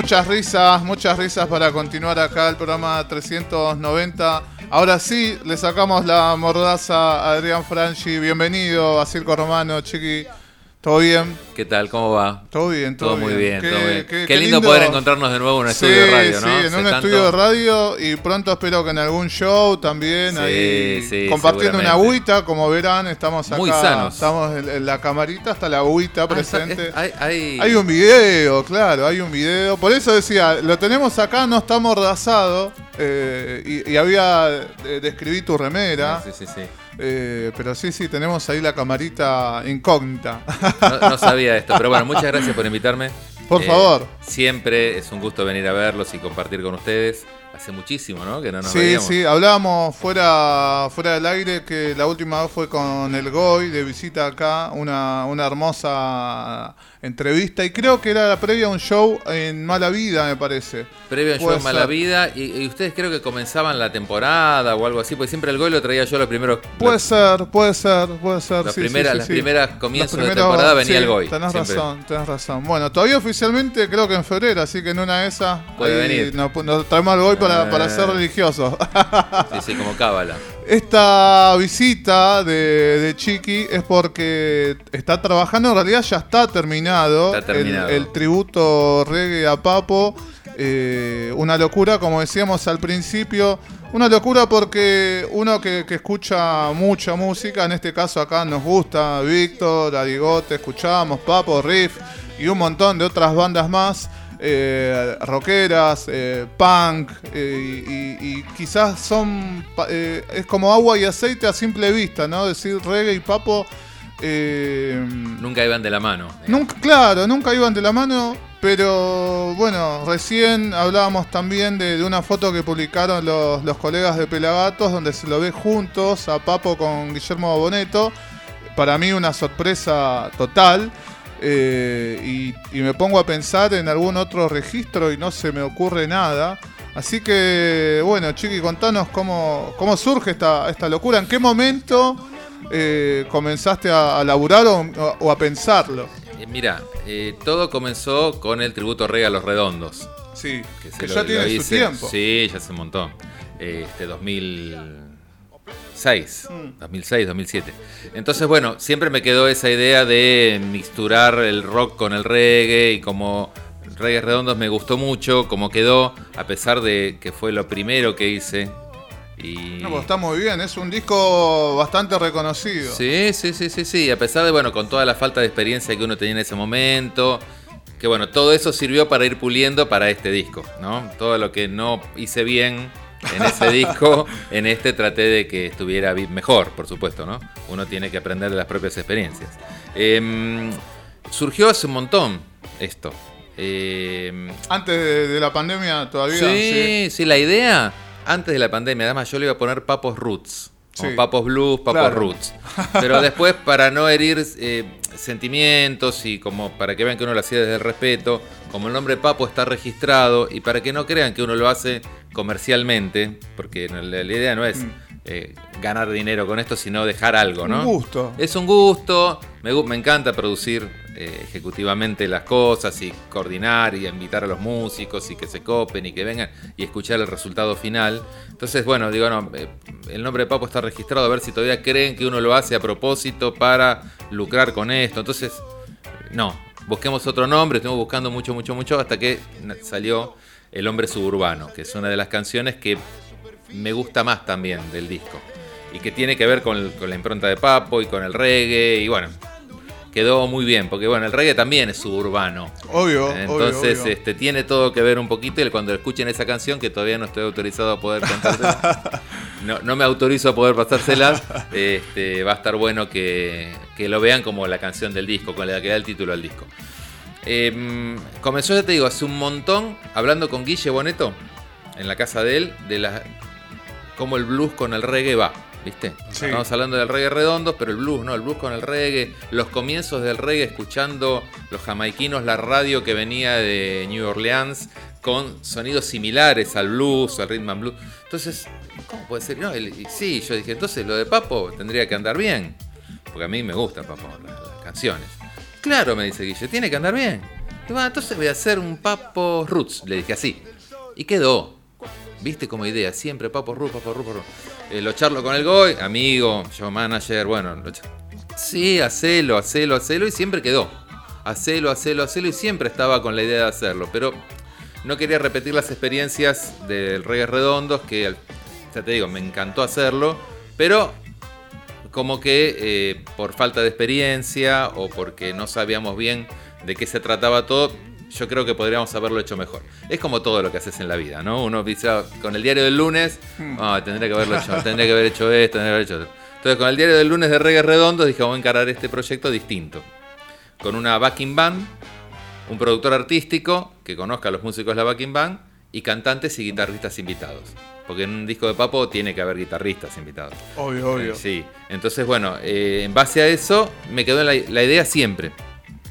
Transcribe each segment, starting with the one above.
muchas risas, muchas risas para continuar acá el programa 390. Ahora sí, le sacamos la mordaza a Adrián Franchi. Bienvenido a Circo Romano, chiqui. ¿Todo bien? ¿Qué tal? ¿Cómo va? Todo bien, todo, Todo muy bien, Qué- todo bien. qué- Qué, qué lindo, poder encontrarnos de nuevo en un Sí, estudio de radio, ¿no? Sí, en Hace un tanto- estudio de radio y pronto espero que en algún show también Sí, ahí sí, compartiendo una agüita, como verán, estamos acá. Muy sanos. Estamos en, la camarita, hasta la agüita Ah, está- presente. es- hay, hay- Hay un video, claro, hay un video. Por eso decía, lo tenemos acá, no está mordazado. eh, y, y había eh, describí tu remera. Sí, sí, sí. Eh, pero sí, sí, tenemos ahí la camarita incógnita. No, no sabía esto, pero bueno, muchas gracias por invitarme. Por Eh, favor. Siempre es un gusto venir a verlos y compartir con ustedes. Hace muchísimo, ¿no? Que no nos sí, veíamos. sí, hablábamos fuera, fuera del aire que la última vez fue con el Goy de visita acá, una, una hermosa entrevista. Y creo que era la previa a un show en Mala Vida, me parece. Previo a Puede Show Mala ser. Vida, y, y ustedes creo que comenzaban la temporada o algo así, porque siempre el gol lo traía yo los primeros. Puede ser, puede ser, puede ser. Las sí, primeras- sí, las sí. primeras comienzos de temporada venía el Goy, Tenés siempre. razón, tenés razón. Bueno, todavía oficialmente creo que en febrero, así que en una de esas Puede venir. Nos, nos traemos al Goy para, para Eh. ser religiosos. Sí, sí, como cábala. Esta visita de, de Chiqui es porque está trabajando, en realidad ya está terminado, Está terminado. El, el tributo reggae a Papo. eh, una locura, como decíamos al principio. Una locura porque uno que, que escucha mucha música, en este caso acá nos gusta Víctor, Arigote, escuchábamos Papo, Riff y un montón de otras bandas más eh, rockeras, eh, punk, eh, y, quizás son, eh, es como agua y aceite a simple vista, ¿no? Decir reggae y papo, eh, Nunca iban de la mano. nunca, claro, nunca iban de la mano, pero bueno, recién hablábamos también de, de una foto que publicaron los, los colegas de Pelagatos, donde se lo ve juntos a Papo con Guillermo Boneto. Para mí una sorpresa total. Eh, y, me pongo a pensar en algún otro registro y no se me ocurre nada. Así que, bueno, Chiqui, contanos cómo, cómo surge esta, esta locura, en qué momento eh, comenzaste a, a laburar o, a pensarlo. Eh, mira, eh, todo comenzó con el tributo rey a los redondos. Sí, que, que lo, ya tiene su tiempo. Sí, ya hace un montón. Este, 2000... 6, 2006, 2007. Entonces, bueno, siempre me quedó esa idea de mixturar el rock con el reggae y como Reyes Redondos me gustó mucho, como quedó, a pesar de que fue lo primero que hice. Y... No, pues está muy bien, es un disco bastante reconocido. Sí, sí, sí, sí, sí, a pesar de, bueno, con toda la falta de experiencia que uno tenía en ese momento, que bueno, todo eso sirvió para ir puliendo para este disco, ¿no? Todo lo que no hice bien en ese disco, en este traté de que estuviera mejor, por supuesto, ¿no? Uno tiene que aprender de las propias experiencias. Em, surgió hace un montón esto. Em, Antes de, de la pandemia todavía. Sí, sí, la idea antes de la pandemia, además yo le iba a poner Papos Roots. como Sí. Papos Blues, Papos Claro. Roots. Pero después, para no herir eh, sentimientos y como para que vean que uno lo hacía desde el respeto, como el nombre Papo está registrado y para que no crean que uno lo hace comercialmente, porque la, la idea no es Mm. eh, ganar dinero con esto, sino dejar algo, Un ¿no? gusto. Es un gusto, me, encanta producir eh, ejecutivamente las cosas y coordinar y invitar a los músicos y que se copen y que vengan y escuchar el resultado final. Entonces, bueno, digo, no, eh, el nombre de Papo está registrado, a ver si todavía creen que uno lo hace a propósito para lucrar con esto. Entonces, no, busquemos otro nombre, estuvimos buscando mucho, mucho, mucho hasta que salió El hombre suburbano, que es una de las canciones que me gusta más también del disco. Y que tiene que ver con, con la impronta de Papo y con el reggae. Y bueno, quedó muy bien, porque bueno, el reggae también es suburbano. Obvio, Entonces, obvio, obvio. este tiene todo que ver un poquito. Y cuando escuchen esa canción, que todavía no estoy autorizado a poder no, no me autorizo a poder pasársela, este, va a estar bueno que, que lo vean como la canción del disco, con la que da el título al disco. Em, comenzó, ya te digo, hace un montón, hablando con Guille Boneto, en la casa de él, de la, cómo el blues con el reggae va, ¿viste? Sí. Estamos hablando del reggae redondo, pero el blues, ¿no? El blues con el reggae, los comienzos del reggae, escuchando los jamaiquinos, la radio que venía de New Orleans, con sonidos similares al blues, al rhythm and blues. Entonces, ¿cómo puede ser? No, el- sí, yo dije, entonces lo de Papo tendría que andar bien, porque a mí me gusta Papo, las, las canciones. Claro, me dice Guille, tiene que andar bien. Entonces voy a hacer un Papo Roots, le dije así. Y quedó. Viste como idea, siempre Papo Roots, Papo Roots, Papo Roots. Eh, lo charlo con el Goy, amigo, yo manager, bueno. Lo sí, hacelo, hacelo, hacelo y siempre quedó. Hacelo, hacelo, hacelo y siempre estaba con la idea de hacerlo. Pero no quería repetir las experiencias del Reggae Redondos, que ya te digo, me encantó hacerlo, pero como que eh, por falta de experiencia o porque no sabíamos bien de qué se trataba todo, yo creo que podríamos haberlo hecho mejor. Es como todo lo que haces en la vida, ¿no? Uno dice, ah, con el diario del lunes, ah, tendría que haberlo hecho, tendría que haber hecho esto, tendría que haber hecho esto. Entonces, con el diario del lunes de Reggae Redondo, dije, voy a encarar este proyecto distinto. Con una backing band, un productor artístico que conozca a los músicos de la backing band y cantantes y guitarristas invitados. Porque en un disco de Papo tiene que haber guitarristas invitados. Obvio, obvio. Eh, Sí, entonces bueno, eh, en base a eso me quedó la, la idea siempre.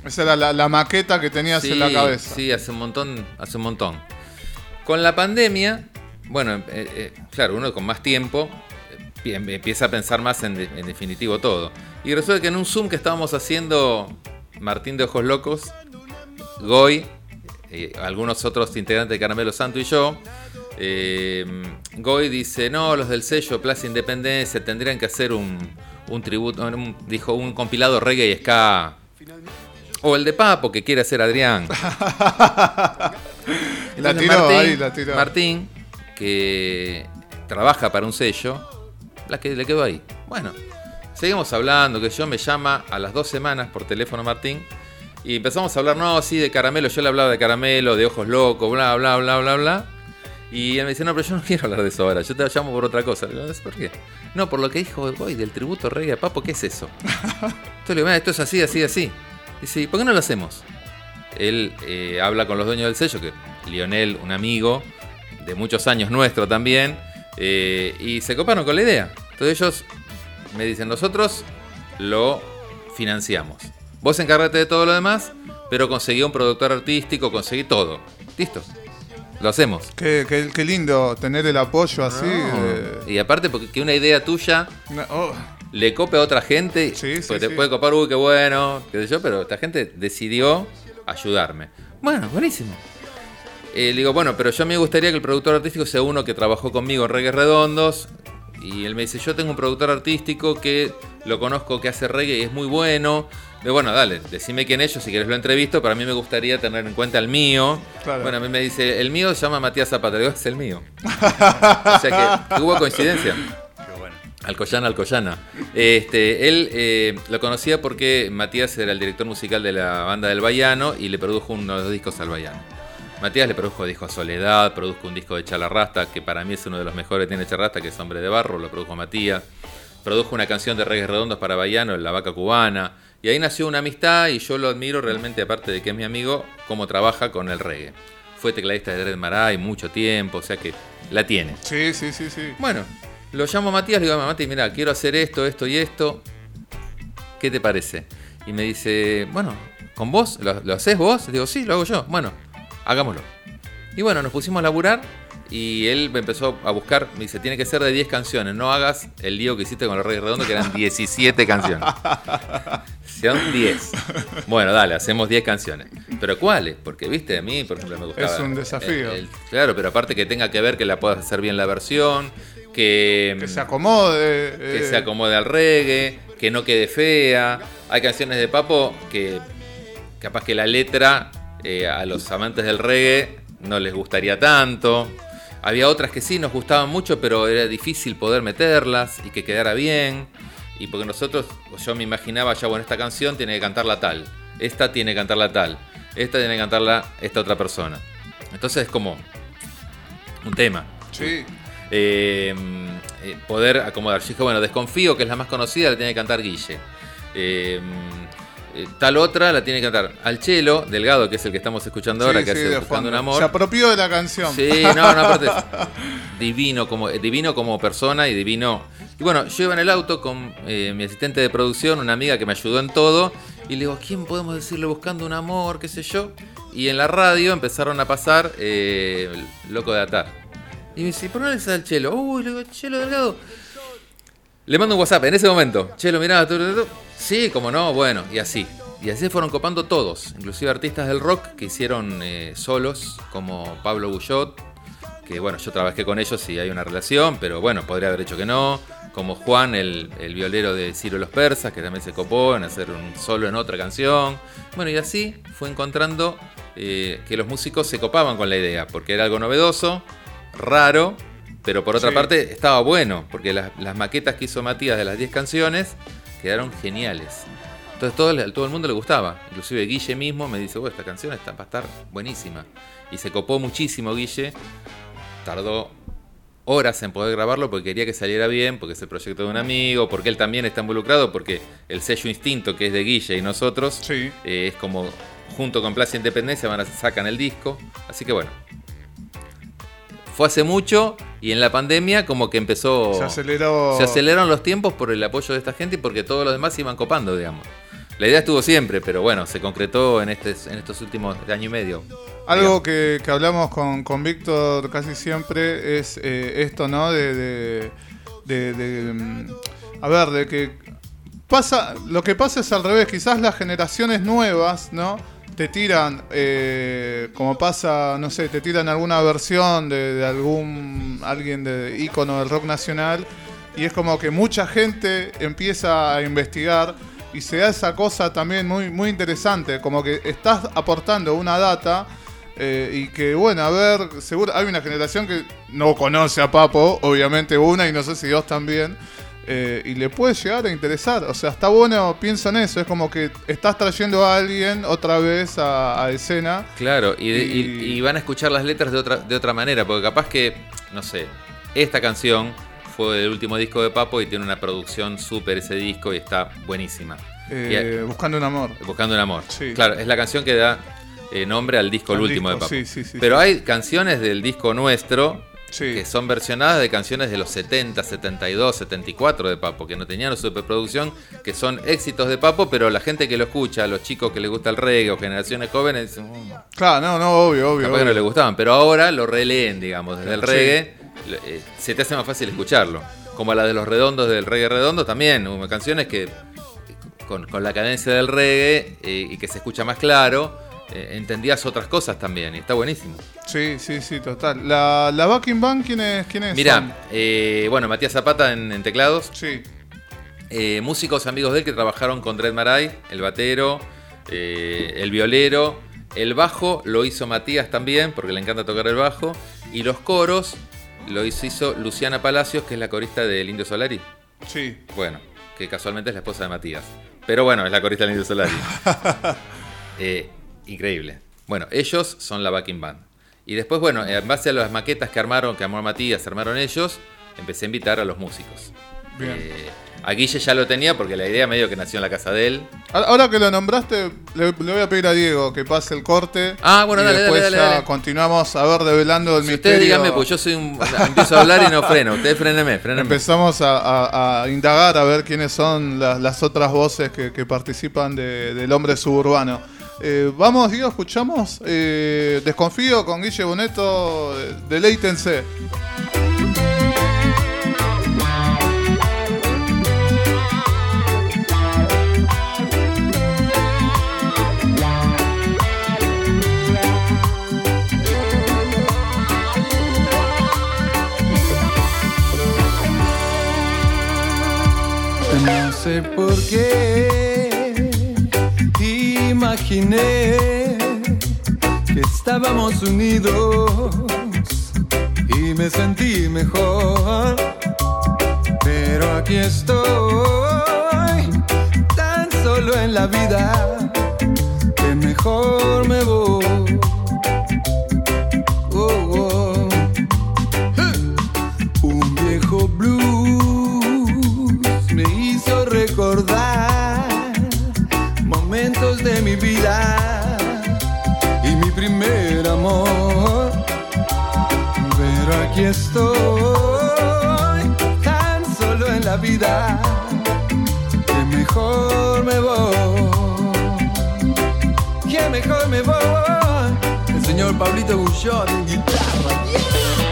Esa era la, la maqueta que tenías en la cabeza. Sí, hace un montón, hace un montón. Con la pandemia, bueno, eh, eh, claro, uno con más tiempo eh, pi- empieza a pensar más en, de- en definitivo todo. Y resulta que en un Zoom que estábamos haciendo Martín de Ojos Locos, Goy, algunos otros integrantes de Caramelo Santo y yo, eh, Goy dice, no, los del sello Plaza Independencia tendrían que hacer un, un tributo, un- dijo, un compilado reggae y ska. O el de Papo que quiere hacer Adrián. La tiró ahí, la tiró. Martín, que trabaja para un sello, la que le quedó ahí. Bueno, seguimos hablando, que yo me llama a las dos semanas por teléfono Martín. Y empezamos a hablar, no, sí, de caramelo. Yo le hablaba de caramelo, de ojos locos, bla, bla, bla, bla, bla. Y él me dice, no, pero yo no quiero hablar de eso ahora. Yo te llamo por otra cosa. Digo, ¿por qué? No, por lo que dijo hoy del tributo reggae a Papo, ¿qué es eso? Entonces le digo, "Mira, esto es así, así, así. Dice, ¿y por qué no lo hacemos? Él eh, habla con los dueños del sello, que Lionel, un amigo de muchos años nuestro también, eh, y se coparon con la idea. Entonces ellos me dicen, nosotros lo financiamos. Vos encárgate de todo lo demás, pero conseguí un productor artístico, conseguí todo. Listo. Lo hacemos. Qué, qué- qué lindo tener el apoyo así. de- Y aparte, porque que una idea tuya No, oh, le cope a otra gente, Sí, te sí. puede copar, uy, qué bueno, qué sé yo, pero esta gente decidió ayudarme. Bueno, buenísimo. Eh, le digo, bueno, pero yo me gustaría que el productor artístico sea uno que trabajó conmigo en Reggae Redondos. Y él me dice, yo tengo un productor artístico que lo conozco, que hace reggae y es muy bueno. Bueno, dale, decime quién es, yo si quieres lo entrevisto, pero a mí me gustaría tener en cuenta el mío. Claro. Bueno, a mí me dice, el mío se llama Matías Zapata. Digo, es el mío. o sea que, que hubo coincidencia. Alcoyana, Alcoyana. Este, él eh, lo conocía porque Matías era el director musical de la banda del Baiano y le produjo uno de los discos al Baiano. Matías le produjo disco a Soledad, produjo un disco de Chalarrasta, que para mí es uno de los mejores que tiene Chalarrasta, que es Hombre de Barro, lo produjo Matías. Produjo una canción de reggae redondos para Baiano, La Vaca Cubana. Y ahí nació una amistad y yo lo admiro realmente, aparte de que es mi amigo, cómo trabaja con el reggae. Fue tecladista de Dread Marai mucho tiempo, o sea que la tiene. sí, sí, sí, sí. Bueno, lo llamo a Matías, le digo, Mati, mira, quiero hacer esto, esto y esto. ¿Qué te parece? Y me dice, bueno, ¿con vos? ¿Lo, lo haces vos? Le digo, sí, lo hago yo. Bueno, hagámoslo. Y bueno, nos pusimos a laburar y él me empezó a buscar, me dice, tiene que ser de 10 canciones, no hagas el lío que hiciste con los Reyes Redondos, que eran 17 canciones. Son 10. Bueno, dale, hacemos 10 canciones. ¿Pero cuáles? Porque, viste, a mí, por ejemplo, me gustaba... Es un desafío. el- el- claro, pero aparte que tenga que ver que la puedas hacer bien la versión, que... Que se acomode. que eh, se acomode al reggae, que no quede fea. Hay canciones de Papo que capaz que la letra eh, a los amantes del reggae no les gustaría tanto. Había otras que sí nos gustaban mucho, pero era difícil poder meterlas y que quedara bien. Y porque nosotros, yo me imaginaba ya, bueno, esta canción tiene que cantarla tal, esta tiene que cantarla tal, esta tiene que cantarla esta otra persona. Entonces es como un tema Sí. Eh, eh, poder acomodar. Yo dije, bueno, desconfío que es la más conocida, la tiene que cantar Guille. Eh, eh, tal otra la tiene que cantar Alchelo, Delgado, que es el que estamos escuchando ahora, Sí, que sí, hace Buscando un. Amor. Se apropió de la canción. Sí, no, no, aparte divino como, eh, divino como persona y divino. Y bueno, yo iba en el auto con eh, mi asistente de producción, una amiga que me ayudó en todo, y le digo, ¿a quién podemos decirle buscando un amor, qué sé yo? Y en la radio empezaron a pasar eh, Loco de Atar. Y me dice, ¿por qué no le al Chelo? Uy, le digo, Chelo Delgado. Le mando un WhatsApp en ese momento. Chelo, mirá, tu, tu, tu. sí, como no, bueno, y así. y así se fueron copando todos, inclusive artistas del rock que hicieron eh, solos, como Pablo Guyot, que bueno, yo trabajé con ellos y hay una relación, pero bueno, podría haber hecho que no. Como Juan, el, el violero de Ciro los Persas, que también se copó en hacer un solo en otra canción. Bueno, y así fue encontrando eh, que los músicos se copaban con la idea, porque era algo novedoso, raro, pero por otra Sí. parte estaba bueno, porque las, las maquetas que hizo Matías de las 10 canciones quedaron geniales. Entonces todo, todo el mundo le gustaba. Inclusive Guille mismo me dice, "Oh, esta canción está, va a estar buenísima. Y se copó muchísimo Guille. Tardó horas en poder grabarlo porque quería que saliera bien, porque es el proyecto de un amigo, porque él también está involucrado, porque el sello Instinto, que es de Guille y nosotros, Sí. eh, es como junto con Plaza Independencia van a sacan el disco. Así que bueno. Fue hace mucho y en la pandemia como que empezó... Se aceleró. Se aceleraron los tiempos por el apoyo de esta gente y porque todos los demás se iban copando, digamos. La idea estuvo siempre, pero bueno, se concretó en, este, en estos últimos año y medio. Algo que, que hablamos con, con Víctor casi siempre es eh, esto, ¿no? De, de, de- de, mm, A ver, de que pasa. Lo que pasa es al revés. Quizás las generaciones nuevas, ¿no? Te tiran, eh, como pasa, no sé, te tiran alguna versión de, algún. alguien de ícono del rock nacional. Y es como que mucha gente empieza a investigar y se da esa cosa también muy, muy interesante, como que estás aportando una data eh, y que, bueno, a ver, seguro hay una generación que no conoce a Papo, obviamente una, y no sé si dos también, eh, y le puede llegar a interesar. O sea, está bueno, pienso en eso, es como que estás trayendo a alguien otra vez a, a escena. Claro, y, de- y- Y- y van a escuchar las letras de otra, de otra manera, porque capaz que, no sé, esta canción fue el último disco de Papo y tiene una producción súper ese disco y está buenísima. eh, buscando un amor. Buscando un amor. Sí. Claro, es la canción que da eh, nombre al disco, el último disco, de Papo. sí, sí, sí, Pero hay canciones del disco nuestro Sí. que son versionadas de canciones de los 70, 72, 74 de Papo, que no tenían superproducción, que son éxitos de Papo, pero la gente que lo escucha, los chicos que les gusta el reggae o generaciones jóvenes, dicen, "Mm, Claro, no, no, obvio, obvio. capaz que no obvio. le gustaban, pero ahora lo releen, digamos, desde el reggae, eh, se te hace más fácil escucharlo. Como la de los redondos del reggae redondo también, hubo canciones que con, con la cadencia del reggae eh, y que se escucha más claro, eh, entendías otras cosas también, y está buenísimo. Sí, sí, sí, total. La, la Backing Band, ¿quién es? ¿Quién es? Mira, eh, bueno, Matías Zapata en, en teclados, Sí, eh, músicos amigos de él que trabajaron con Dred Maray, el batero, eh, el violero, el bajo lo hizo Matías también, porque le encanta tocar el bajo, y los coros lo hizo, hizo Luciana Palacios, que es la corista del Indio Solari. sí. Bueno, que casualmente es la esposa de Matías. Pero bueno, es la corista del Indio Solari. Eh, increíble. Bueno, ellos son la backing band. Y después, bueno, en base a las maquetas que armaron, que armó Matías, armaron ellos, empecé a invitar a los músicos. Bien. Eh, a Guille ya lo tenía porque la idea medio que nació en la casa de él. Ahora- que lo nombraste, le, le voy a pedir a Diego que pase el corte. Ah, bueno, y dale, después dale, ya dale, continuamos a ver develando el Si misterio. ustedes díganme, pues yo soy un. Empiezo a hablar y no freno. Ustedes frenenme, frenenme. Empezamos a, a- a indagar a ver quiénes son la- las otras voces que, que participan de- del hombre suburbano. Eh, vamos, Diego, escuchamos eh, Desconfío con Guille Boneto, eh, deleítense. No sé por qué imaginé que estábamos unidos y me sentí mejor. Pero aquí estoy, tan solo en la vida, que mejor me voy. Aquí estoy, tan solo en la vida, que mejor me voy. Que mejor me voy. El señor Pablito Bullón guitarra.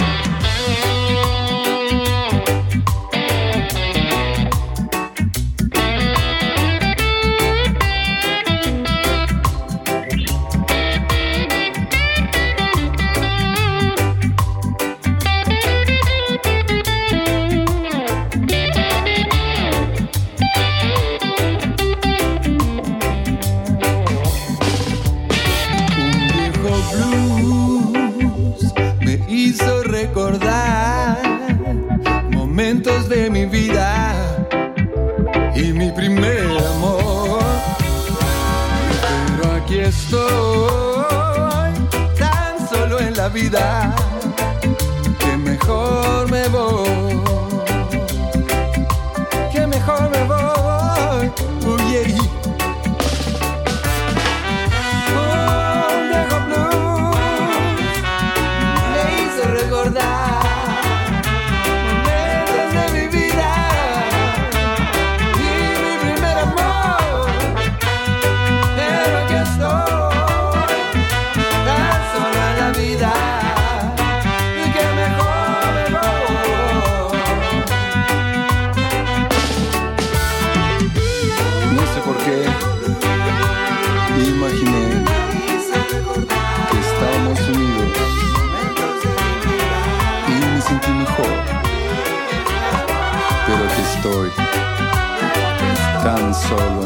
Solo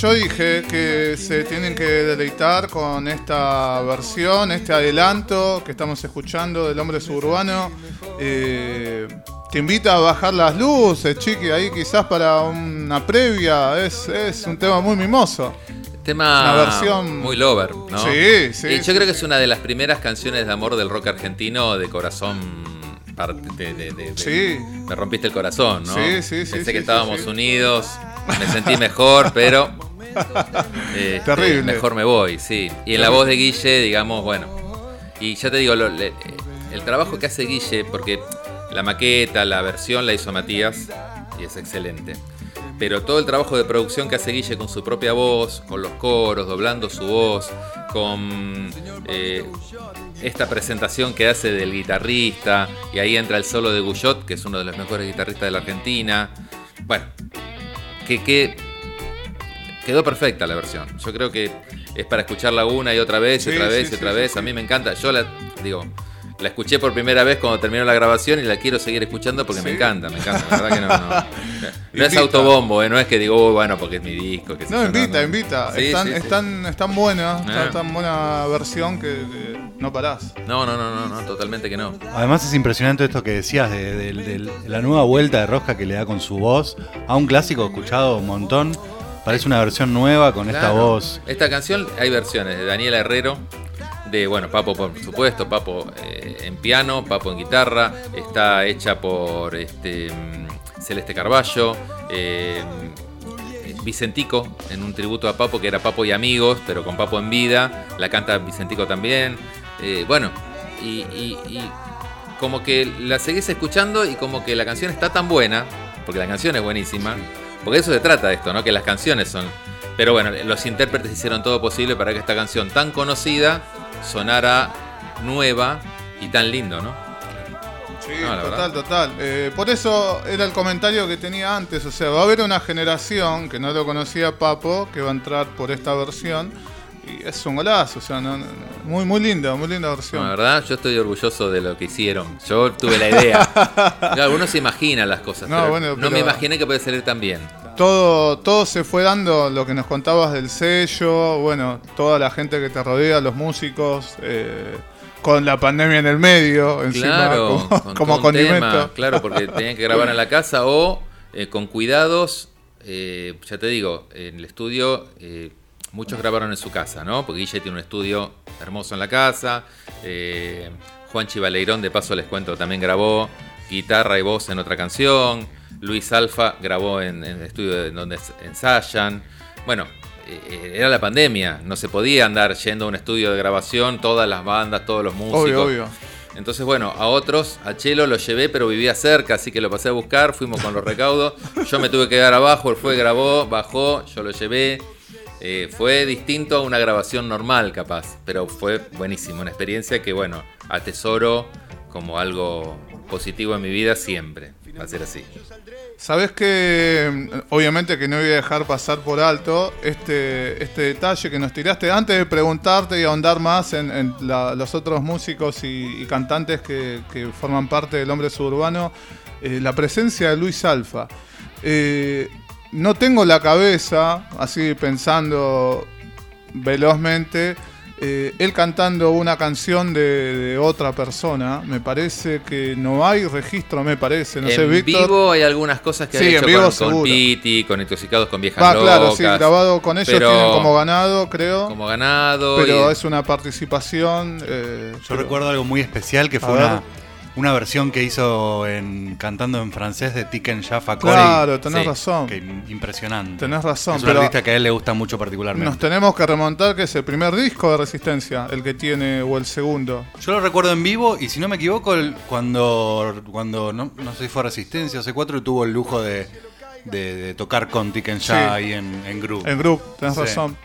yo dije que se tienen que deleitar con esta versión, este adelanto que estamos escuchando del hombre suburbano. Eh, te invita a bajar las luces, chiqui, ahí quizás para una previa. Es, es un tema muy mimoso. Tema Una versión- muy lover, ¿no? Sí, sí, Y yo sí, creo que sí. es una de las primeras canciones de amor del rock argentino de corazón. parte de- de- Sí. Me rompiste el corazón, ¿no? Sí, sí, sí, Pensé que estábamos unidos, me sentí mejor, pero. Este, Terrible. Mejor me voy, sí. Y en la voz de Guille, digamos, bueno. Y ya te digo, lo- le- el trabajo que hace Guille, porque la maqueta, la versión la hizo Matías, y es excelente. Pero todo el trabajo de producción que hace Guille con su propia voz, con los coros, doblando su voz, con eh, esta presentación que hace del guitarrista, y ahí entra el solo de Guyot, que es uno de los mejores guitarristas de la Argentina. Bueno, que, que quedó perfecta la versión. Yo creo que es para escucharla una y otra vez, y Sí, otra vez, sí, y otra sí, vez. sí, A sí. mí me encanta. Yo la digo, la escuché por primera vez cuando terminó la grabación y la quiero seguir escuchando porque me encanta, me encanta. La verdad que no, no. No es autobombo, ¿eh? no es que digo, "Uy, bueno, porque es mi disco. No, yo", invita, invita. Sí, están, sí, sí. están, están buenas, Ah. está tan buena versión que, que no parás. No, no, no, no, no, totalmente que no. Además es impresionante esto que decías de, de- de- de la nueva vuelta de Rosca que le da con su voz a un clásico escuchado un montón. Parece una versión nueva con esta voz. Esta canción hay versiones de Daniela Herrero, de, bueno, Papo por supuesto, Papo eh, en piano, Papo en guitarra, está hecha por este, mm, Celeste Carballo, eh, Vicentico, en un tributo a Papo, que era Papo y Amigos, pero con Papo en vida, la canta Vicentico también. Eh, bueno, y, y- y como que la seguís escuchando y como que la canción está tan buena, porque la canción es buenísima, porque eso se trata esto, ¿no? Que las canciones son... Pero bueno, los intérpretes hicieron todo posible para que esta canción tan conocida sonara nueva y tan lindo, ¿no? Sí, No, total, total. Eh, por eso era el comentario que tenía antes. O sea, va a haber una generación que no lo conocía Papo que va a entrar por esta versión. Y es un golazo. O sea, no- no- muy, muy linda, muy linda versión. la verdad, yo estoy orgulloso de lo que hicieron. Yo tuve la idea. Claro, uno se imagina las cosas, No, pero bueno, no me imaginé que puede salir tan bien. todo, todo se fue dando, lo que nos contabas del sello, bueno, toda la gente que te rodea, los músicos, eh, con la pandemia en el medio, encima, Claro, como, con condimento. tema, claro, porque tenían que grabar en la casa o eh, con cuidados. eh, ya te digo, en el estudio muchos grabaron en su casa, ¿no? Porque Guille tiene un estudio hermoso en la casa. eh, Juan Chivaleirón, de paso les cuento, también grabó guitarra y voz en otra canción. Luis Alfa grabó en, en el estudio donde ensayan. Bueno, eh, era la pandemia, no se podía andar yendo a un estudio de grabación, todas las bandas, todos los músicos. Obvio, obvio. Entonces, bueno, a otros, a Chelo lo llevé, pero vivía cerca, así que lo pasé a buscar, fuimos con los recaudos. Yo me tuve que quedar abajo, él fue, grabó, bajó, yo lo llevé. Eh, fue distinto a una grabación normal, capaz, pero fue buenísimo, una experiencia que, bueno, atesoro como algo positivo en mi vida siempre. Va a ser así. Sabes que mm, obviamente que no voy a dejar pasar por alto este, este detalle que nos tiraste antes de preguntarte y ahondar más en, los otros músicos y, cantantes que, que forman parte del hombre suburbano, eh, la presencia de Luis Alfa. Eh, no tengo la cabeza, así pensando velozmente, eh, él cantando una canción de, de otra persona, me parece que no hay registro, me parece, no sé, en Víctor. vivo hay algunas cosas que Sí, han en hecho vivo con, con. Piti, con Intoxicados con Viejas Va, Locas. claro, sí, grabado con ellos pero tienen como ganado, creo. como ganado. pero y- es una participación. eh, Yo pero- recuerdo algo muy especial que A fue ver. Una, versión que hizo en cantando en francés de Tiken Jaffa Corey. Claro, tenés Sí, razón. Que impresionante. Tenés razón, Es un pero artista que a él le gusta mucho particularmente. Nos tenemos que remontar que es el primer disco de Resistencia, el que tiene, o el segundo. Yo lo recuerdo en vivo y si no me equivoco, el- cuando, cuando no, no sé si fue Resistencia o C4 tuvo el lujo de, de- de tocar con Tiken Sí. Jah ahí en, en Group. En Group, tenés Sí. razón.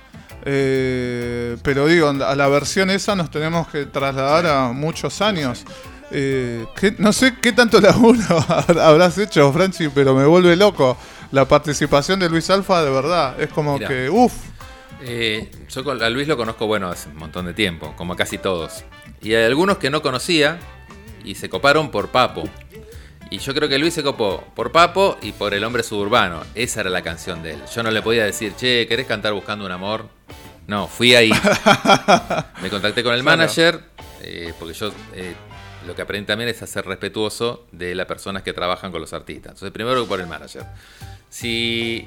Eh, pero digo, a la versión esa nos tenemos que trasladar a muchos años. Eh, ¿qué- no sé qué tanto laburo habrás hecho, Franchi, pero me vuelve loco. La participación de Luis Alfa, de verdad, es como Mirá. que, uff, Eh, yo a Luis lo conozco, bueno, hace un montón de tiempo, como casi todos. Y hay algunos que no conocía y se coparon por Papo. Y yo creo que Luis se copó por Papo y por El Hombre Suburbano. Esa era la canción de él. Yo no le podía decir, che, ¿querés cantar Buscando un Amor? No, fui ahí. Me contacté con el manager, eh, porque yo eh, lo que aprendí también es a ser respetuoso de las personas que trabajan con los artistas. Entonces, primero por el manager. Si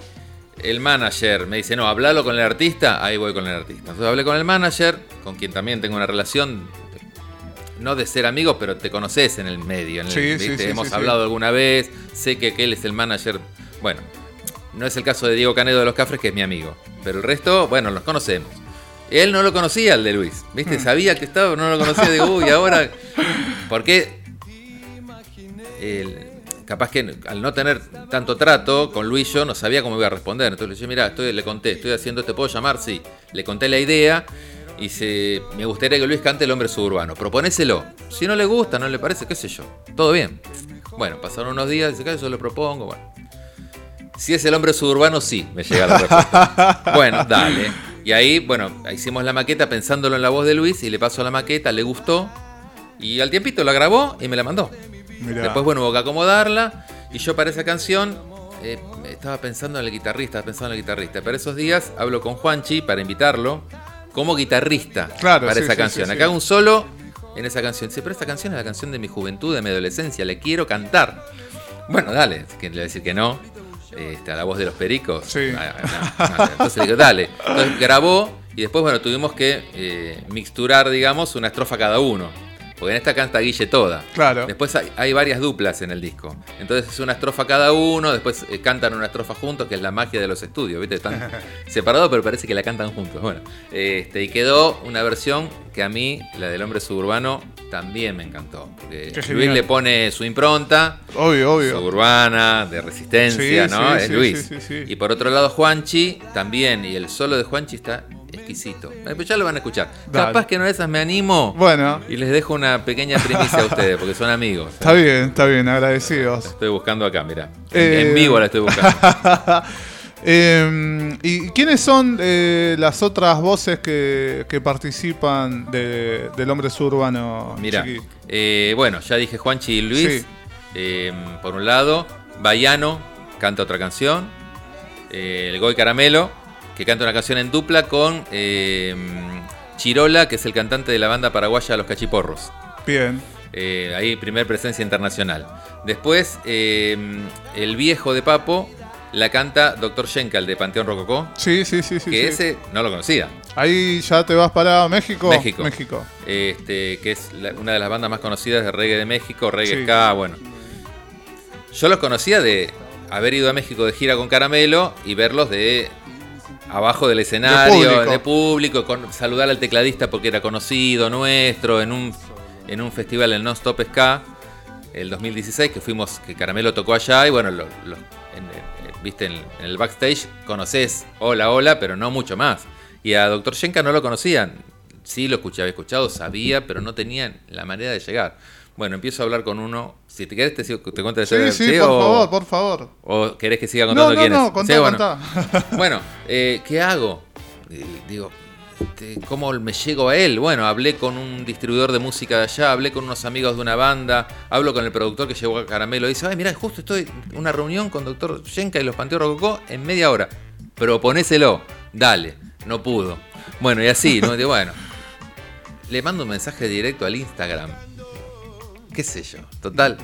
el manager me dice, no, hablalo con el artista, ahí voy con el artista. Entonces hablé con el manager, con quien también tengo una relación, no de ser amigos, pero te conoces en el medio. en el- Sí, sí, sí, Hemos hablado alguna vez, sé que aquel es el manager. Bueno, no es el caso de Diego Canedo de los Cafres, que es mi amigo. Pero el resto, bueno, los conocemos. Él no lo conocía, el de Luis. ¿Viste? Sabía que estaba, no lo conocía. Digo, uy, ahora. Porque. el- capaz que al no tener tanto trato con Luis, yo no sabía cómo iba a responder. Entonces le dije, mira, estoy, le conté, estoy haciendo, ¿te puedo llamar? Sí. Le conté la idea. Y se, me gustaría que Luis cante El Hombre Suburbano. Proponéselo. Si no le gusta, no le parece, qué sé yo. Todo bien. Bueno, pasaron unos días, dice, "Claro, yo lo propongo. Bueno. Si es el hombre suburbano, sí, me llega la respuesta. bueno, dale. Y ahí, bueno, hicimos la maqueta pensándolo en la voz de Luis y le pasó la maqueta, le gustó. Y al tiempito la grabó y me la mandó. mirá. Después, bueno, hubo que acomodarla. Y yo para esa canción eh, estaba pensando en el guitarrista, estaba pensando en el guitarrista. Pero esos días hablo con Juanchi para invitarlo como guitarrista Claro, para sí, esa sí, canción. sí. Acá hago un solo en esa canción. Dice, pero esta canción es la canción de mi juventud, de mi adolescencia, le quiero cantar. Bueno, dale, que le voy a decir que no. Este, a la voz de los pericos. Sí. Ah, no, no, Entonces le digo, dale. Entonces grabó y después, bueno, tuvimos que eh, mixturar, digamos, una estrofa cada uno. Porque en esta canta Guille toda. Claro. Después hay, hay varias duplas en el disco. Entonces es una estrofa cada uno, después eh, cantan una estrofa juntos, que es la magia de los estudios, ¿viste? Están separados, pero parece que la cantan juntos. Bueno, este, y quedó una versión que a mí, la del hombre suburbano, también me encantó. Porque Luis genial. le pone su impronta, Obvio, obvio. suburbana, de resistencia, Sí, ¿no? sí, es sí, Luis. Y por otro lado, Juanchi también, y el solo de Juanchi está exquisito. Eh, pues ya lo van a escuchar. Dale. Capaz que no esas me animo. Bueno, Y les dejo una pequeña primicia a ustedes, porque son amigos. está bien, está bien, agradecidos. Estoy buscando acá, mira. Eh, En vivo la estoy buscando. Eh, ¿Y quiénes son eh, las otras voces que, que participan de- del hombre suburbano? Mira, eh, bueno, ya dije Juanchi y Luis. Sí. Eh, por un lado, Bayano canta otra canción. Eh, el Goy Caramelo, que canta una canción en dupla con eh, Chirola, que es el cantante de la banda paraguaya Los Cachiporros. Bien. Ahí primer presencia internacional. Después, el viejo de Papo la canta Dr. Schenkel de Panteón Rococó. Sí, sí, sí, sí. que sí. ese no lo conocía. Ahí ya te vas para México. México. México. este, que es la- una de las bandas más conocidas de reggae de México, reggae Sí. ska, bueno. Yo los conocía de haber ido a México de gira con Caramelo y verlos de abajo del escenario, público. de público, con, saludar al tecladista porque era conocido nuestro, en un, en un festival en Non-Stop Ska, el 2016, que fuimos, que Caramelo tocó allá y bueno, lo- lo- en- en- viste en, en el backstage conoces hola, hola, pero no mucho más. Y a Dr. Shenka no lo conocían. Sí, lo escuché, había escuchado, sabía, pero no tenían la manera de llegar. Bueno, empiezo a hablar con uno. Si te querés, te, sigo- te cuento la Sí, historia. sí, por o, favor, por favor. ¿O querés que siga No, contando no, quién no, es? contá, Sí, bueno. contá. Bueno, eh, ¿qué hago? Digo, este, ¿cómo me llego a él? Bueno, hablé con un distribuidor de música de allá, hablé con unos amigos de una banda, hablo con el productor que llegó a Caramelo y dice, ay, mira, justo estoy en una reunión con Doctor Yenka y los Panteos Rococó en media hora. Proponéselo, dale, no pudo. Bueno, y así, ¿no? Bueno, le mando un mensaje directo al Instagram. ¿Qué sé yo? Total,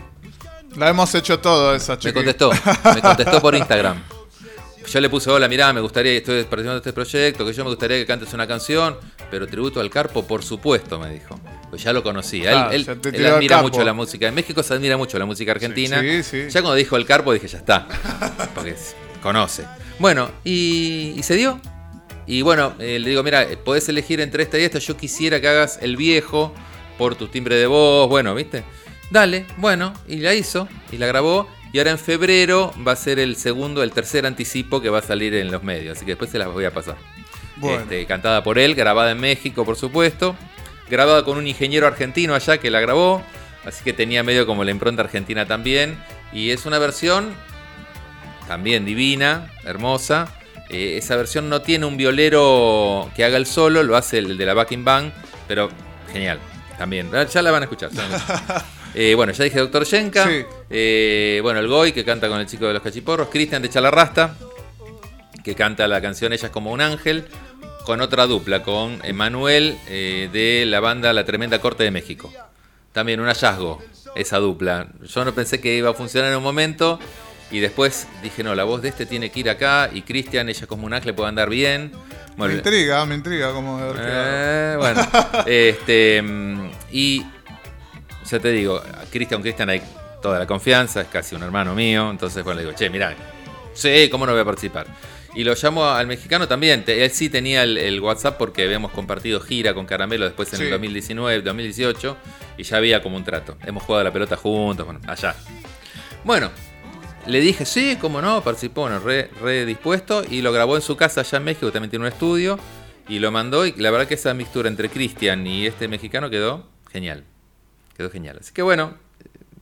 La hemos hecho todo esa me chica. contestó, me contestó por Instagram. Yo le puse, hola, mirá, me gustaría, estoy participando de este proyecto, que yo me gustaría que cantes una canción, pero tributo al Carpo, por supuesto, me dijo. Pues ya lo conocía. Él- Ah, él, él admira mucho la música. En México se admira mucho la música argentina. Sí, sí. Ya cuando dijo el Carpo dije, ya está. Porque conoce. Bueno, y, y se dio. Y bueno, eh, le digo, mira, eh, podés elegir entre esta y esta. Yo quisiera que hagas el viejo por tu timbre de voz. Bueno, ¿viste? Dale, bueno, y la hizo, y la grabó. Y ahora en febrero va a ser el segundo, el tercer anticipo que va a salir en los medios. Así que después se las voy a pasar. Bueno. Este, cantada por él, grabada en México, por supuesto. Grabada con un ingeniero argentino allá que la grabó. Así que tenía medio como la impronta argentina también. Y es una versión también divina, hermosa. Eh, esa versión no tiene un violero que haga el solo, lo hace el de la backing band, pero genial, también. Ya la van a escuchar. Eh, bueno, ya dije Doctor Yenka. Sí. Eh, bueno, el Goy que canta con el chico de los cachiporros. Cristian de Chalarrasta que canta la canción Ella es como un ángel. Con otra dupla, con Emanuel eh, de la banda La Tremenda Corte de México. También un hallazgo, esa dupla. Yo no pensé que iba a funcionar en un momento. Y después dije, no, la voz de este tiene que ir acá. Y Cristian, ella como un ángel, puede andar bien. Me intriga, me intriga cómo de eh, bueno, este, y ya te digo, Cristian, Cristian hay toda la confianza, es casi un hermano mío, entonces bueno, le digo, che, mirá, sí, ¿cómo no voy a participar? Y lo llamo al mexicano también, él sí tenía el, el WhatsApp porque habíamos compartido gira con Caramelo después en Sí. el 2019, 2018, y ya había como un trato. Hemos jugado a la pelota juntos, bueno, allá. Bueno, le dije, sí, cómo no, participó, bueno, re, re dispuesto y lo grabó en su casa allá en México, también tiene un estudio, y lo mandó y la verdad que esa mixtura entre Cristian y este mexicano quedó genial, quedó genial. Así que bueno,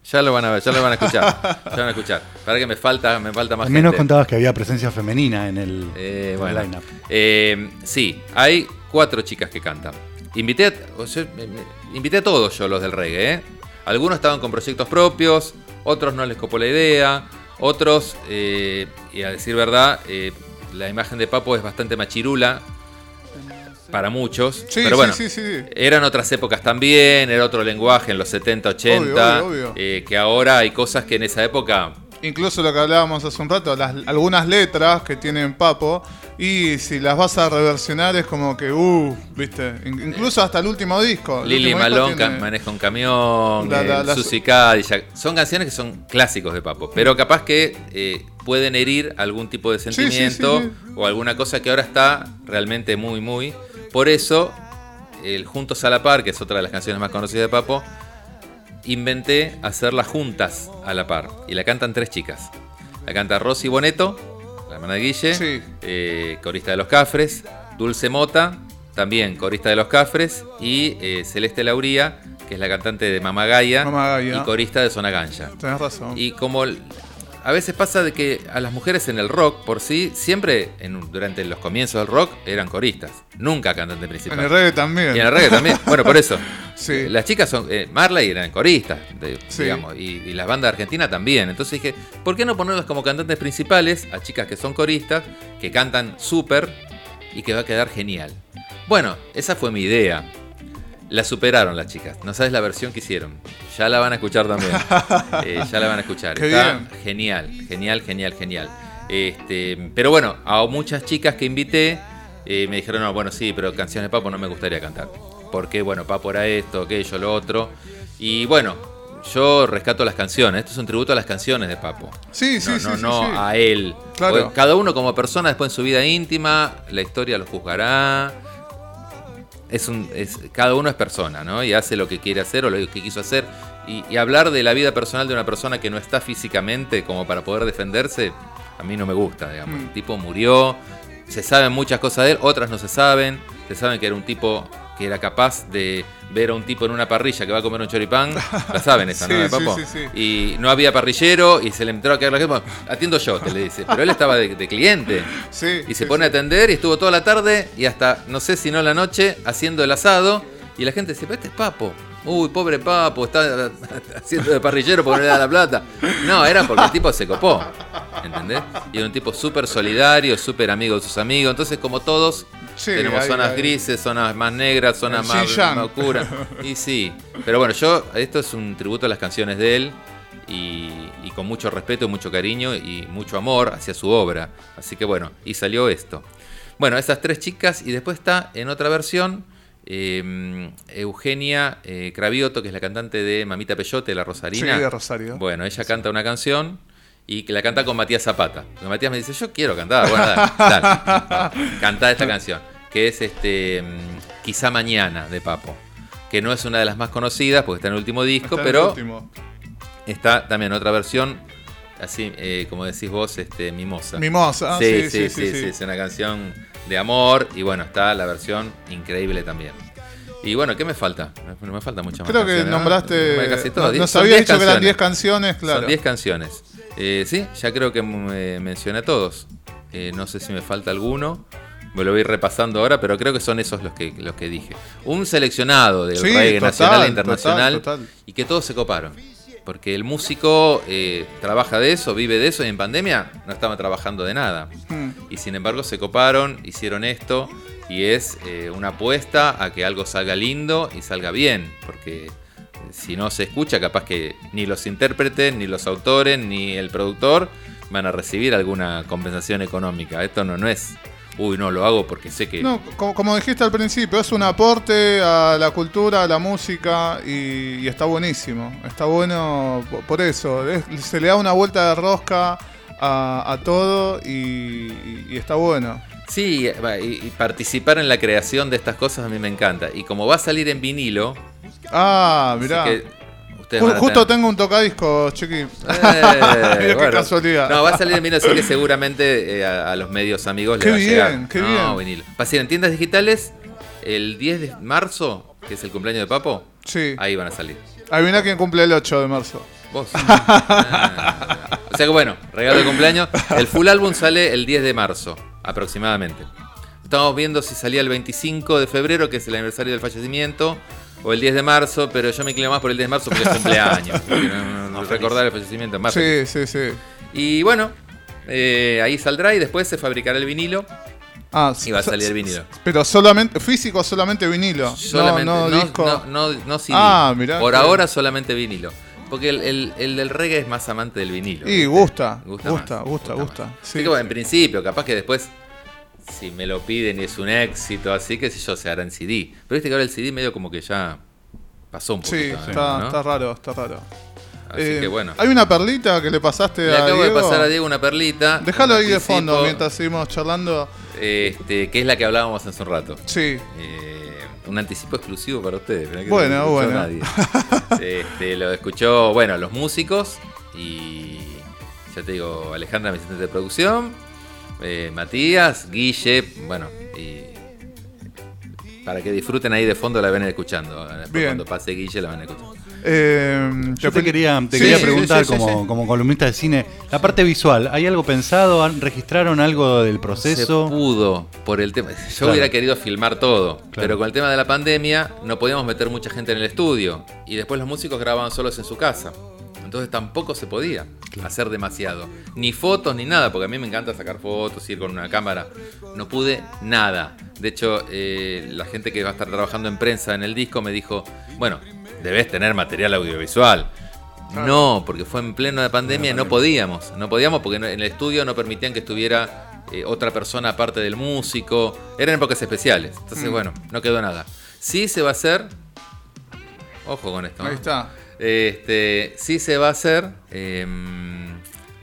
ya lo van a ver, ya lo van a escuchar, ya van a escuchar. Para que me falta, me falta más También nos gente. contabas que había presencia femenina en el, Eh, el bueno. lineup. Eh, sí, hay cuatro chicas que cantan. Invité a, o sea, me- me- invité a todos yo los del reggae. ¿eh? Algunos estaban con proyectos propios, otros no les copó la idea, otros, eh, y a decir verdad, eh, la imagen de Papo es bastante machirula para muchos. Sí, pero bueno, sí, sí, eran otras épocas también, era otro lenguaje en los 70, 80, Obvio, obvio, obvio. eh, que ahora hay cosas que en esa época Incluso lo que hablábamos hace un rato, las, algunas letras que tienen Papo, y si las vas a reversionar es como que, uh, viste, In- incluso hasta el último disco. el Lili tiene- ca- maneja un camión, La- la- eh, Susi Cadillac. Son canciones que son clásicos de Papo, pero capaz que eh, pueden herir algún tipo de sentimiento o alguna cosa que ahora está realmente muy, muy. Por eso, el Juntos a la Par, que es otra de las canciones más conocidas de Papo, inventé hacerlas juntas a la par. Y la cantan tres chicas. La canta Rosy Boneto, la hermana de Guille, Sí. eh, corista de los Cafres, Dulce Mota, también corista de los Cafres, y eh, Celeste Lauría, que es la cantante de Mamá Gaia, Mamá Gaia. y corista de Zona Ganja. Tenés razón. Y como a veces pasa de que a las mujeres en el rock por sí, siempre en durante los comienzos del rock eran coristas, nunca cantante principal. en el reggae también. Y en el reggae también. Bueno, por eso. Sí. Las chicas son. eh, Marley eran coristas, de- Sí. digamos. Y, y las bandas argentinas también. Entonces dije, ¿por qué no ponerlas como cantantes principales a chicas que son coristas, que cantan súper y que va a quedar genial? Bueno, esa fue mi idea. La superaron las chicas. No sabes la versión que hicieron. Ya la van a escuchar también. Eh, ya la van a escuchar. Qué Está bien. genial, genial, genial, genial. Este, pero bueno, a muchas chicas que invité eh, me dijeron, no, bueno, sí, pero canciones de Papo no me gustaría cantar. Porque, bueno, Papo era esto, aquello, lo otro. Y bueno, yo rescato las canciones. Esto es un tributo a las canciones de Papo. Sí, sí, no, sí, no, sí, no sí. a él. Claro. Cada uno como persona después en su vida íntima, la historia lo juzgará. Es un, es, cada uno es persona, ¿no? Y hace lo que quiere hacer o lo que quiso hacer. Y, y hablar de la vida personal de una persona que no está físicamente como para poder defenderse, a mí no me gusta, digamos. Mm. El tipo murió, se saben muchas cosas de él, otras no se saben. Se saben que era un tipo que era capaz de ver a un tipo en una parrilla que va a comer un choripán, la saben esa, ¿no? Sí, sí, Papo. sí, sí. Y no había parrillero y se le entró a quedar la gente, atiendo yo, te le dice. Pero él estaba de, de cliente. Y se pone a atender y estuvo toda la tarde y hasta, no sé si no la noche, haciendo el asado. Y la gente dice, pero este es Papo. Uy, pobre Papo, está haciendo de parrillero porque no le da la plata. No, era porque el tipo se copó. ¿Entendés? Y era un tipo súper solidario, súper amigo de sus amigos. Entonces, como todos, Sí, tenemos zonas grises, zonas más negras, zonas más, más oscuras. Y sí. Pero bueno, yo, esto es un tributo a las canciones de él. Y, y con mucho respeto, mucho cariño y mucho amor hacia su obra. Así que bueno, y salió esto. Bueno, esas tres chicas, y después está en otra versión eh, Eugenia eh, Cravioto, que es la cantante de Mamita Peyote, La Rosarina. Sí, de Rosario. Bueno, ella canta una canción y que la canta con Matías Zapata. Porque Matías me dice, yo quiero cantar. Bueno, dale, dale, esta canción, que es este mm, Quizá Mañana de Papo. Que no es una de las más conocidas porque está en el último disco, Está pero último. está también otra versión, así eh, como decís vos, este, Mimosa. Mimosa. ah, sí, sí, sí, sí, es una canción de amor y bueno, está la versión increíble también. Y bueno, ¿qué me falta? No me falta mucha más Creo que nombraste. Casi todo. no- Die- Nos había 10 dicho que eran canciones. 10 canciones, claro. Son 10 canciones. Eh, sí, ya creo que me mencioné a todos. Eh, no sé si me falta alguno. Me lo voy repasando ahora, pero creo que son esos los que, los que dije. Un seleccionado del Sí, reggae total, nacional e internacional total, total. y que todos se coparon. Porque el músico eh, trabaja de eso, vive de eso y en pandemia no estaba trabajando de nada. Mm. Y sin embargo se coparon, hicieron esto y es eh, una apuesta a que algo salga lindo y salga bien. Porque eh, si no se escucha, capaz que ni los intérpretes, ni los autores, ni el productor van a recibir alguna compensación económica. Esto no, no es, uy, no, lo hago porque sé que... No, como, como dijiste al principio, es un aporte a la cultura, a la música y, y está buenísimo. Está bueno po- por eso. es- se le da una vuelta de rosca a, a todo y, está bueno. Sí, y, participar en la creación de estas cosas a mí me encanta. Y como va a salir en vinilo, Ah, así mirá. que ustedes Ju- justo tengo un tocadisco, chiqui. Eh, Qué bueno. casualidad. No, va a salir en vinilo, así que seguramente eh, a, a los medios amigos Qué le va bien, a llegar. qué No, bien. vinilo. Va a ser en tiendas digitales el 10 de marzo, que es el cumpleaños de Papo. Sí. Ahí van a salir. Adivina quién cumple el 8 de marzo. Vos. Ah. o sea que bueno, regalo de cumpleaños. El full álbum sale el 10 de marzo, aproximadamente. Estamos viendo si salía el 25 de febrero, que es el aniversario del fallecimiento, o el 10 de marzo, pero yo me inclino más por el 10 de marzo porque es cumpleaños. no- no- recordar el fallecimiento más. Sí, sí, sí. Y bueno, eh, ahí saldrá y después se fabricará el vinilo. Ah, Y va a salir el vinilo. Pero solamente, físico, solamente vinilo. Solamente, no, no, disco. no, no- no CD. Ah, mirá, Por ahora solamente vinilo. Porque el, el- el del reggae es más amante del vinilo. Y gusta, Gusta gusta, más, gusta. Sí. Así que bueno, en principio, capaz que después, si me lo piden y es un éxito, así que si yo, se hará en CD. Pero viste que ahora el CD medio como que ya pasó un poquito. Sí, ¿no? está, raro, está raro. Así Eh, que bueno. Hay una perlita que le pasaste Le a acabo Diego. de pasar a Diego una perlita. Déjalo ahí de fondo mientras seguimos charlando. Este, que es la que hablábamos hace un rato. Sí. Eh, un anticipo exclusivo para ustedes. que Bueno, no lo escuchó bueno. nadie. Este, lo escuchó, bueno, los músicos y ya te digo, Alejandra, mi asistente de producción, eh, Matías, Guille, bueno, y para que disfruten ahí de fondo la ven escuchando. Después Bien. cuando pase Guille la van escuchando. Eh, Yo te quería, te Sí, quería sí, preguntar, sí, sí, como, sí. como columnista de cine, la parte visual, ¿hay algo pensado? ¿Han- ¿Registraron algo del Se proceso? pudo por el tema. Yo Claro. hubiera querido filmar todo, Claro. pero con el tema de la pandemia no podíamos meter mucha gente en el estudio y después los músicos grababan solos en su casa. Entonces tampoco se podía hacer demasiado. Ni fotos ni nada, porque a mí me encanta sacar fotos, ir con una cámara. No pude nada. De hecho, eh, la gente que va a estar trabajando en prensa en el disco me dijo, bueno, debes tener material audiovisual. No, porque fue en pleno de pandemia y no podíamos. No podíamos porque en el estudio no permitían que estuviera eh, otra persona aparte del músico. Eran épocas especiales. Entonces, bueno, no quedó nada. Sí se va a hacer. Ojo con esto. Ahí ¿no? está. Este, sí se va a hacer eh,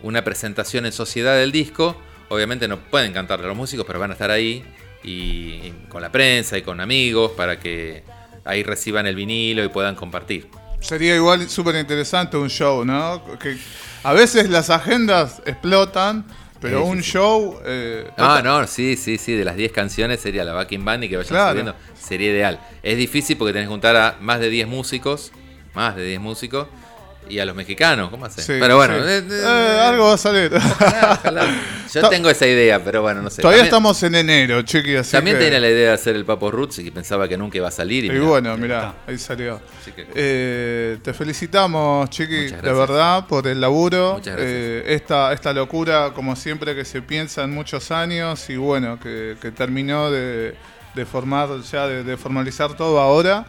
una presentación en sociedad del disco. Obviamente no pueden cantarle a los músicos, pero van a estar ahí y, y con la prensa y con amigos para que ahí reciban el vinilo y puedan compartir. Sería igual súper interesante un show, ¿no? Que a veces las agendas explotan, Pero un show. eh, Ah, no, sí, sí, sí. De las 10 canciones sería la backing band y que vayan Claro. subiendo. Sería ideal. Es difícil porque tenés que juntar a más de 10 músicos. Más de 10 músicos. Y a los mexicanos, ¿cómo haces? sí, pero bueno, sí. eh, eh, Eh, algo va a salir. ojalá, ojalá. Yo tengo esa idea, pero bueno, no sé. Todavía También- estamos en enero, chiqui, así También que- tenía la idea de hacer el Papo Roots y pensaba que nunca iba a salir. Y, Y mirá, bueno, mirá, ahí salió. Que- Eh, te felicitamos, Chiqui, de verdad, por el laburo. Eh, esta, esta locura, como siempre, que se piensa en muchos años y bueno, que, que terminó de, de formar, ya de, de formalizar todo ahora.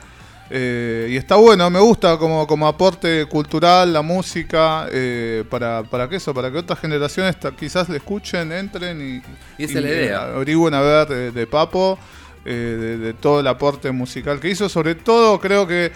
Eh, y está bueno, me gusta como, como aporte cultural, la música, eh, para, para que eso, para que otras generaciones quizás le escuchen, entren y, Y esa es la idea. averigüen a ver de, de Papo, eh, de, de todo el aporte musical que hizo. Sobre todo, creo que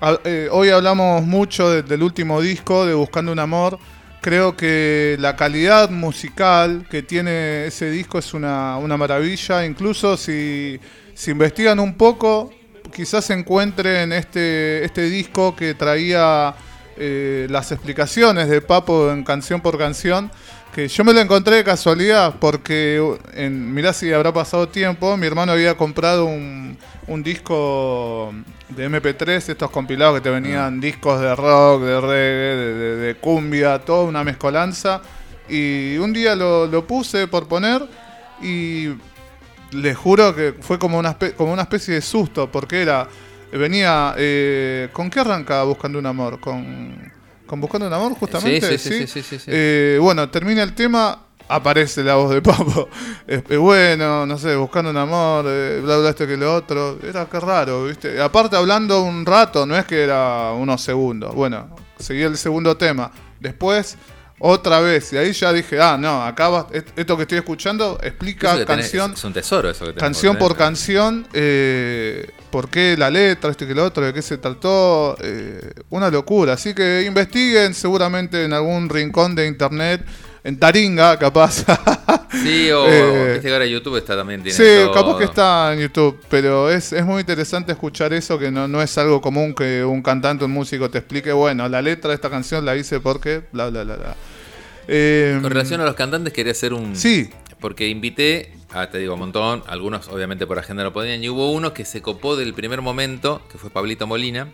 a- hoy hablamos mucho de- del último disco, de Buscando un Amor. Creo que la calidad musical que tiene ese disco es una, una maravilla. Incluso si, si investigan un poco, quizás encuentren este, este disco que traía eh, las explicaciones de Papo en canción por canción. Que yo me lo encontré de casualidad porque, en, mirá si habrá pasado tiempo, mi hermano había comprado un, un disco de MP3, estos compilados que te venían discos de rock, de reggae, de, de- de cumbia, toda una mezcolanza. Y un día lo, lo puse por poner y les juro que fue como una, como una especie de susto, porque era, venía, eh, ¿con qué arranca Buscando un Amor? ¿Con, con Buscando un Amor justamente? Sí, sí, sí, sí, sí, sí. Eh, bueno, termina el tema, aparece la voz de Papo. Eh, bueno, no sé, Buscando un Amor, eh, bla, bla, esto que lo otro. Era que raro, ¿viste? Aparte hablando un rato, no es que era unos segundos. Bueno, seguía el segundo tema. Después... Otra vez, y ahí ya dije, ah, no, acá va- est- esto que estoy escuchando explica tenés- canción, es un tesoro eso que canción por canción, eh, por qué la letra, este que lo otro, de qué se trató, eh, una locura. Así que investiguen seguramente en algún rincón de internet, en Taringa, capaz. Sí, o Eh, que ahora YouTube está también. Tiene sí, todo. capaz que está en YouTube, pero es, es muy interesante escuchar eso, que no, no es algo común que un cantante, un músico te explique, bueno, la letra de esta canción la hice porque, bla, bla, bla, bla. Eh, Con relación a los cantantes, quería hacer un. Sí. Porque invité, a, te digo, un montón. Algunos, obviamente, por agenda no podían. Y hubo uno que se copó del primer momento, que fue Pablito Molina.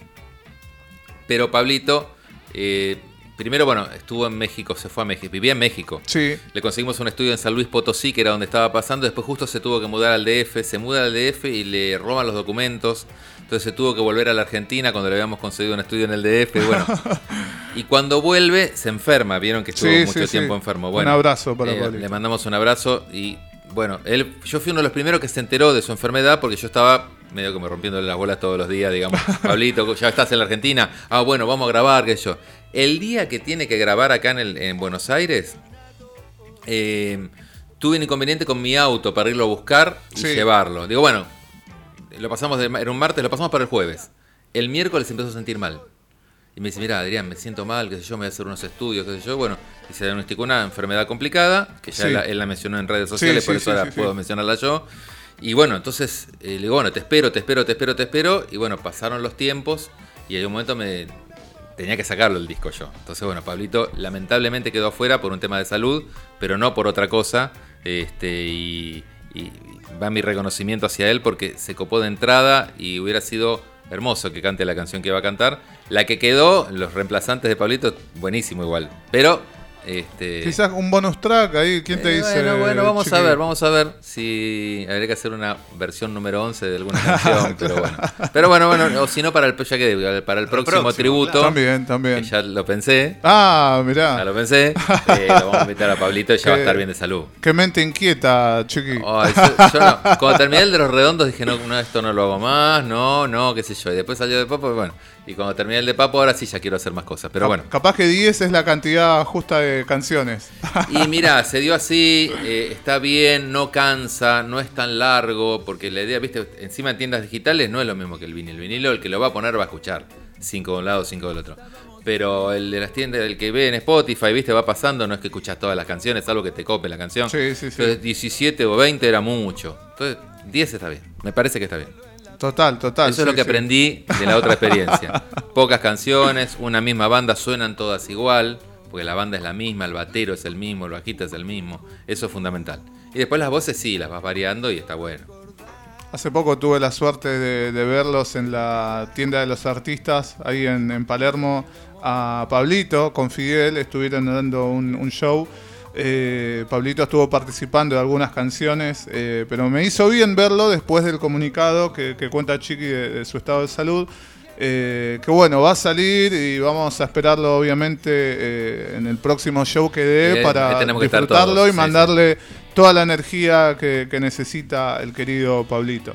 Pero Pablito, eh, primero, bueno, estuvo en México, se fue a México, vivía en México. Sí, Le conseguimos un estudio en San Luis Potosí, que era donde estaba pasando. Después, justo se tuvo que mudar al DF. Se muda al DF y le roban los documentos. Entonces, se tuvo que volver a la Argentina cuando le habíamos conseguido un estudio en el DF. Bueno, y cuando vuelve, se enferma. Vieron que estuvo Sí, mucho sí, sí. tiempo enfermo. Un Bueno, abrazo para eh. Le mandamos un abrazo y. Bueno, él, yo fui uno de los primeros que se enteró de su enfermedad porque yo estaba medio como rompiéndole las bolas todos los días, digamos, Pablito, ya estás en la Argentina, ah, bueno, vamos a grabar, qué sé yo. El día que tiene que grabar acá en, el- en Buenos Aires, eh, tuve un inconveniente con mi auto para irlo a buscar y Sí. llevarlo. Digo, bueno, lo pasamos de, era un martes, lo pasamos para el jueves. El miércoles empezó a sentir mal. Y me dice, mira, Adrián, me siento mal, qué sé yo, me voy a hacer unos estudios, qué sé yo. Bueno, y se diagnosticó una enfermedad complicada, que ya Sí. él, la- él la mencionó en redes sociales, Sí, por eso ahora puedo mencionarla yo. Y bueno, entonces eh, le digo, bueno, te espero, te espero, te espero, te espero. Y bueno, pasaron los tiempos y en un momento me tenía que sacarlo el disco yo. Entonces, bueno, Pablito lamentablemente quedó afuera por un tema de salud, pero no por otra cosa. Este, y, y va mi reconocimiento hacia él porque se copó de entrada y hubiera sido hermoso que cante la canción que va a cantar. La que quedó, los reemplazantes de Pablito, buenísimo igual. Pero, este. quizás un bonus track ahí, ¿quién te Eh, dice? Bueno, bueno, vamos a ver, vamos a ver si habría que hacer una versión número 11 de alguna canción, pero bueno. Pero bueno, bueno, o si no para el ya que para el próximo, próximo, tributo, También, que también. ya lo pensé, Ah, ya mirá. lo pensé, eh, lo vamos a invitar a Pablito y ya va a estar bien de salud. Qué mente inquieta, chiqui. Ay, yo- yo no. Cuando terminé el de los redondos dije, no, no, esto no lo hago más, no, no, qué sé yo. Y después salió de Papo, y bueno. Y cuando terminé el de Papo, ahora sí ya quiero hacer más cosas. Pero bueno. Capaz que 10 es la cantidad justa de canciones. Y mira, se dio así, eh, está bien, no cansa, no es tan largo, porque la idea, viste, encima en tiendas digitales no es lo mismo que el vinilo. El vinilo, el que lo va a poner va a escuchar. Cinco de un lado, cinco del otro. Pero el de las tiendas, el que ve en Spotify, viste, va pasando, no es que escuchas todas las canciones, salvo que te cope la canción. Sí, sí, sí. Entonces 17 o 20 era mucho. Entonces 10 está bien, me parece que está bien. Total, total. Eso es lo que sí. aprendí de la otra experiencia. Pocas canciones, una misma banda, suenan todas igual. porque la banda es la misma, el batero es el mismo, el bajista es el mismo. Eso es fundamental. Y después las voces sí, las vas variando y está bueno. Hace poco tuve la suerte de, de verlos en la tienda de los artistas, ahí en, en Palermo, a Pablito con Fidel, estuvieron dando un, un show. Eh, Pablito estuvo participando de algunas canciones, eh, pero me hizo bien verlo después del comunicado que, que cuenta Chiqui de, de su estado de salud. Eh, que bueno, va a salir y vamos a esperarlo obviamente eh, en el próximo show que dé para que disfrutarlo todos, y sí, mandarle toda la energía que, que necesita el querido Pablito.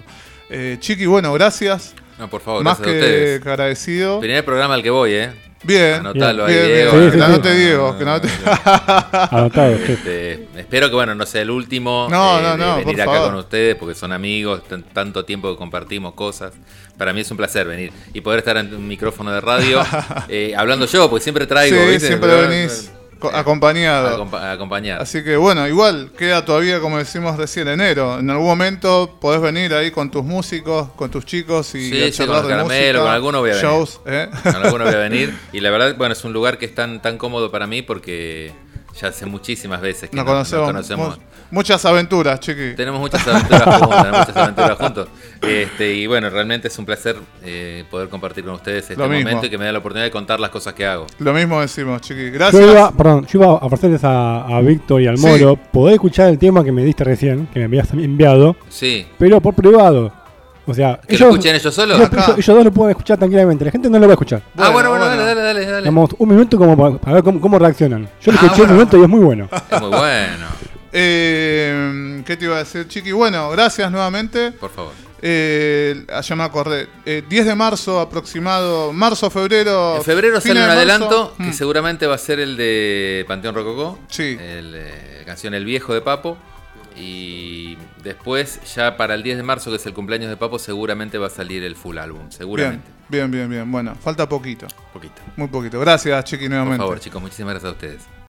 Eh, Chiqui, bueno, gracias. No, por favor, Más gracias a que ustedes. agradecido. Primer programa al que voy, ¿eh? Bien, Anotalo bien, ahí, bien, Diego. Sí, Diego, que la anote- Anotado. Este, espero que, bueno, no sea el último No, eh, no, no, venir por acá favor. con ustedes porque son amigos, tan- tanto tiempo que compartimos cosas. Para mí es un placer venir y poder estar ante un micrófono de radio eh, hablando yo, porque siempre traigo. Sí, ¿viste? siempre venís acompañado. acompa- acompañado. Así que bueno, igual queda todavía, como decimos recién, enero. En algún momento podés venir ahí con tus músicos, con tus chicos y Sí, a sí, charlar con de Caramelo, música, con alguno voy a venir. shows. ¿eh? Con alguno voy a venir. Y la verdad, bueno, es un lugar que es tan, tan cómodo para mí porque ya hace muchísimas veces que Nos conocemos, nos conocemos. mu- muchas aventuras, chiqui. Tenemos muchas aventuras juntos, muchas aventuras juntos. Este, y bueno, realmente es un placer eh, poder compartir con ustedes este Lo mismo. momento y que me da la oportunidad de contar las cosas que hago. Lo mismo decimos, chiqui. Yo Gracias. iba, perdón, yo iba a ofrecerles a, a Víctor y al Sí. Moro poder escuchar el tema que me diste recién, que me habías enviado, Sí. pero por privado. O sea, ¿Que lo escuchen ellos solos? ellos, Acá. ellos- ellos dos lo pueden escuchar tranquilamente, la gente no lo va a escuchar. ah, bueno, Bueno, bueno, bueno. dale, dale, dale, un minuto como para, para ver cómo, cómo reaccionan. Yo lo Ah, escuché un minuto y es muy bueno. Es muy bueno, Eh, ¿Qué te iba a decir, chiqui? Bueno, gracias nuevamente. por favor. Eh, me acordé. Eh, 10 de marzo aproximado, marzo, febrero. En febrero sale un adelanto que Mm. seguramente va a ser el de Panteón Rococó. Sí. El, eh, canción El Viejo de Papo. Y después, ya para el 10 de marzo, que es el cumpleaños de Papo, seguramente va a salir el full álbum. Bien, Seguramente. bien, bien, bien. Bueno, falta poquito. Poquito. Muy poquito. Gracias, chiqui, Por nuevamente. favor, chicos, muchísimas gracias a ustedes.